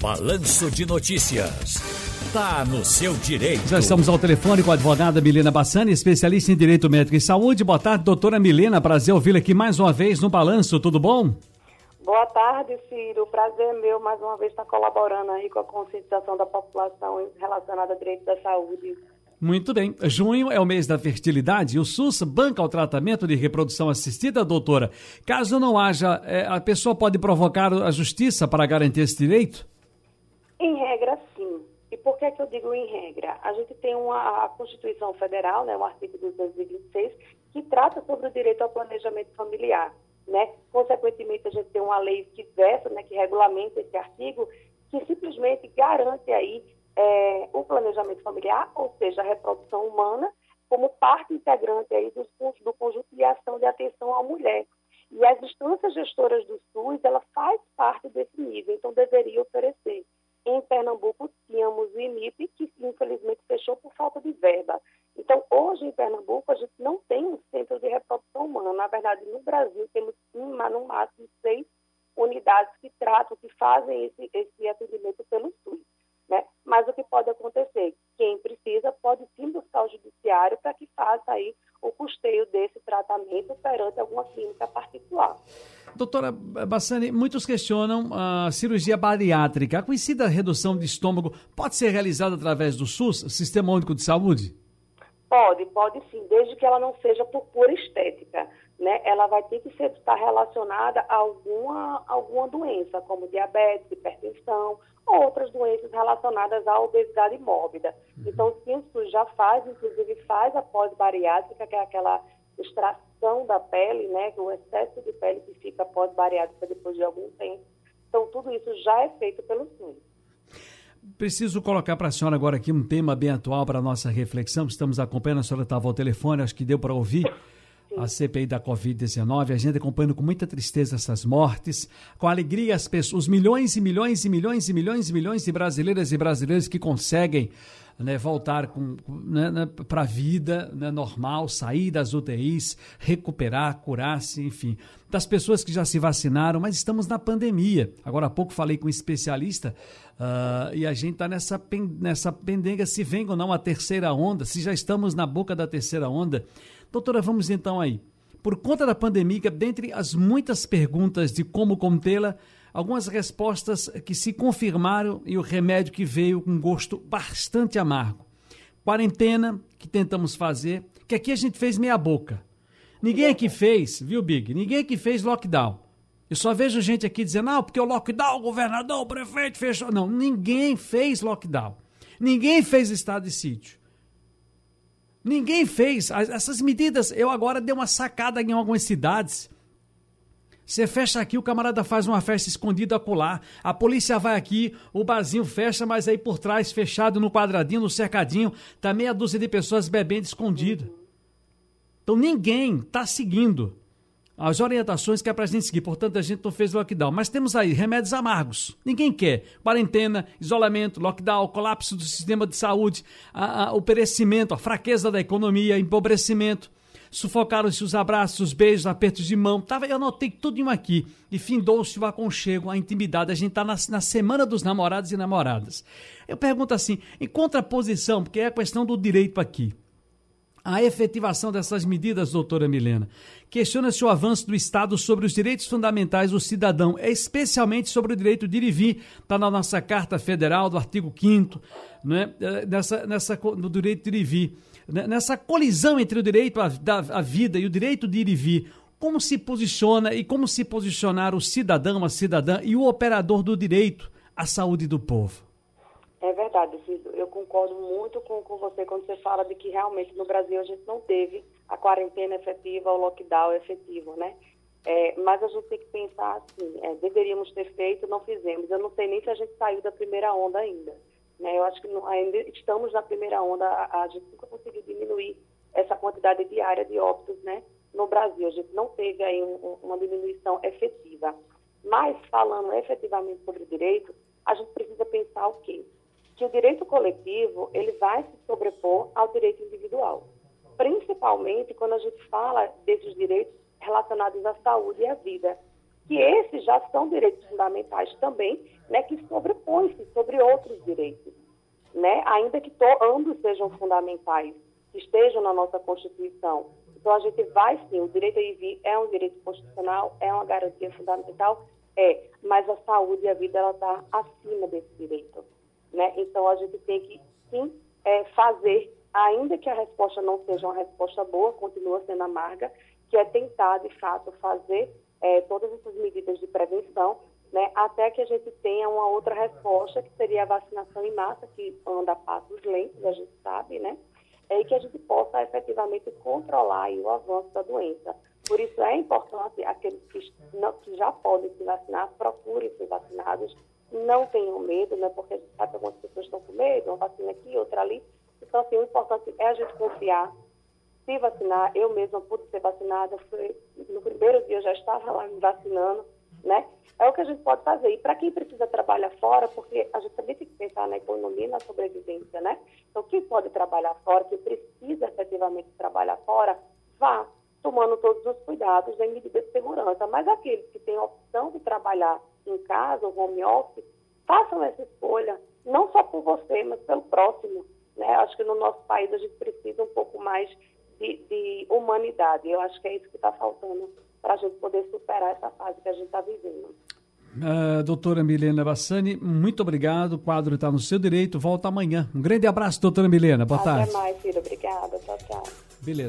Balanço de Notícias. Tá no seu direito. Já estamos ao telefone com a advogada Milena Bassani, especialista em Direito Médico e Saúde. Boa tarde, doutora Milena. Prazer ouvi-la aqui mais uma vez no Balanço. Tudo bom? Boa tarde, Ciro. Prazer é meu mais uma vez estar colaborando aí com a conscientização da população relacionada a direito da saúde. Muito bem. Junho é o mês da fertilidade e o SUS banca o tratamento de reprodução assistida, doutora. Caso não haja, é, a pessoa pode provocar a justiça para garantir esse direito? Em regra, sim. E por que, que eu digo em regra? A gente tem uma, a Constituição Federal, né, o artigo 226, que trata sobre o direito ao planejamento familiar. Né? Consequentemente, a gente tem uma lei que versa, né, que regulamenta esse artigo, que simplesmente garante aí é, o planejamento familiar, ou seja, a reprodução humana, como parte integrante aí dos, do conjunto de ação de atenção à mulher. E as instâncias gestoras do SUS, ela faz parte desse nível, então deveria oferecer. Em Pernambuco, que infelizmente fechou por falta de verba. Então, hoje em Pernambuco, a gente não tem um centro de reprodução humana. Na verdade, no Brasil, temos no máximo seis unidades que tratam, que fazem esse, esse atendimento pelo SUS. Né? Mas o que pode acontecer? Quem precisa pode sim buscar o judiciário para que faça aí o custeio desse tratamento perante alguma clínica particular. Doutora Bassani, muitos questionam a cirurgia bariátrica. A conhecida redução de estômago pode ser realizada através do SUS, Sistema Único de Saúde? Pode, pode sim, desde que ela não seja por pura estética. Né? Ela vai ter que ser, estar relacionada a alguma, alguma doença, como diabetes, hipertensão ou outras doenças relacionadas à obesidade mórbida. Uhum. Então, sim, o SUS já faz, inclusive faz a pós-bariátrica, que é aquela extração da pele, né, o excesso de pele que fica pós-bariátrica depois de algum tempo. Então, tudo isso já é feito pelo SUS. Preciso colocar para a senhora agora aqui um tema bem atual para a nossa reflexão. Estamos acompanhando, a senhora estava ao telefone, acho que deu para ouvir a CPI da Covid-19, a gente acompanhando com muita tristeza essas mortes, com alegria as pessoas, os milhões e milhões e milhões e milhões e milhões de brasileiras e brasileiros que conseguem né, voltar né, né, para a vida né, normal, sair das UTIs, recuperar, curar-se, enfim. Das pessoas que já se vacinaram, mas estamos na pandemia. Agora há pouco falei com um especialista uh, e a gente está nessa, nessa pendenga se vem ou não a terceira onda, se já estamos na boca da terceira onda. Doutora, vamos então aí. Por conta da pandemia, dentre as muitas perguntas de como contê-la, algumas respostas que se confirmaram e o remédio que veio com gosto bastante amargo. Quarentena que tentamos fazer, que aqui a gente fez meia boca. Ninguém aqui fez, viu, Big? Ninguém aqui fez lockdown. Eu só vejo gente aqui dizendo, não, porque o lockdown, o governador, o prefeito fechou. Não, ninguém fez lockdown. Ninguém fez estado de sítio. Ninguém fez. Essas medidas, eu agora dei uma sacada em algumas cidades. Você fecha aqui, o camarada faz uma festa escondida acolá. A polícia vai aqui, o barzinho fecha, mas aí por trás, fechado no quadradinho, no cercadinho, tá meia dúzia de pessoas bebendo escondida. Então ninguém está seguindo as orientações que é para a gente seguir. Portanto, a gente não fez lockdown. Mas temos aí remédios amargos. Ninguém quer. Quarentena, isolamento, lockdown, colapso do sistema de saúde, a, a, o perecimento, a fraqueza da economia, empobrecimento. Sufocaram-se os abraços, os beijos, apertos de mão. Tava, eu anotei tudo isso aqui. E findou-se o aconchego, a intimidade. A gente está na, na semana dos namorados e namoradas. Eu pergunto assim, em contraposição, porque é a questão do direito aqui a efetivação dessas medidas, doutora Milena. Questiona-se o avanço do Estado sobre os direitos fundamentais do cidadão, especialmente sobre o direito de ir e vir. Está na nossa Carta Federal, do artigo 5 né? nessa, nessa, no direito de ir e vir. Né? Nessa colisão entre o direito à, à vida e o direito de ir e vir, como se posiciona e como se posicionar o cidadão, a cidadã e o operador do direito à saúde do povo? É verdade, Ciso. Eu concordo muito com, com você quando você fala de que realmente no Brasil a gente não teve a quarentena efetiva, o lockdown efetivo, né? É, mas a gente tem que pensar assim, é, deveríamos ter feito, não fizemos. Eu não sei nem se a gente saiu da primeira onda ainda. Né? Eu acho que não, ainda estamos na primeira onda, a, a, gente diminuir essa quantidade diária de óbitos né? no Brasil. A gente não teve aí um, uma diminuição efetiva. Mas, falando efetivamente sobre direito, a gente precisa pensar o quê? que o direito coletivo ele vai se sobrepor ao direito individual, principalmente quando a gente fala desses direitos relacionados à saúde e à vida. que esses já são direitos fundamentais também, né, que sobrepõem-se sobre outros direitos, né, ainda que ambos sejam fundamentais, estejam na nossa Constituição. Então, a gente vai sim, o direito a ir é um direito constitucional, é uma garantia fundamental, é, mas a saúde e a vida, ela está acima desse direito, né? Então, a gente tem que, sim, é, fazer, ainda que a resposta não seja uma resposta boa, continua sendo amarga, que é tentar, de fato, fazer é, todas essas medidas de prevenção, né, até que a gente tenha uma outra resposta, que seria a vacinação em massa, que anda a passos lentos, a gente sabe, né, é, e que a gente possa efetivamente controlar o avanço da doença. Por isso é importante aqueles que, não, que já podem se vacinar, procurem ser vacinados, não tenham medo, né, porque a gente sabe que algumas pessoas estão com medo, uma vacina aqui, outra ali. Então, assim, o importante é a gente confiar, se vacinar. Eu mesma pude ser vacinada, foi, no primeiro dia já estava lá me vacinando, né? É o que a gente pode fazer. E para quem precisa trabalhar fora, porque a gente também tem que pensar na economia e na sobrevivência, né? Então, quem pode trabalhar fora, quem precisa efetivamente trabalhar fora, vá tomando todos os cuidados em medidas de segurança. Mas aqueles que têm a opção de trabalhar em casa, home office, façam essa escolha, não só por você, mas pelo próximo. Né? Acho que no nosso país a gente precisa um pouco mais de, de humanidade. Eu acho que é isso que está faltando para a gente poder superar essa fase que a gente está vivendo. Uh, doutora Milena Bassani, muito obrigado. O quadro está no seu direito. Volta amanhã. Um grande abraço, doutora Milena. Boa Até tarde. Até mais, filho. Obrigada. Tchau, tchau. Beleza.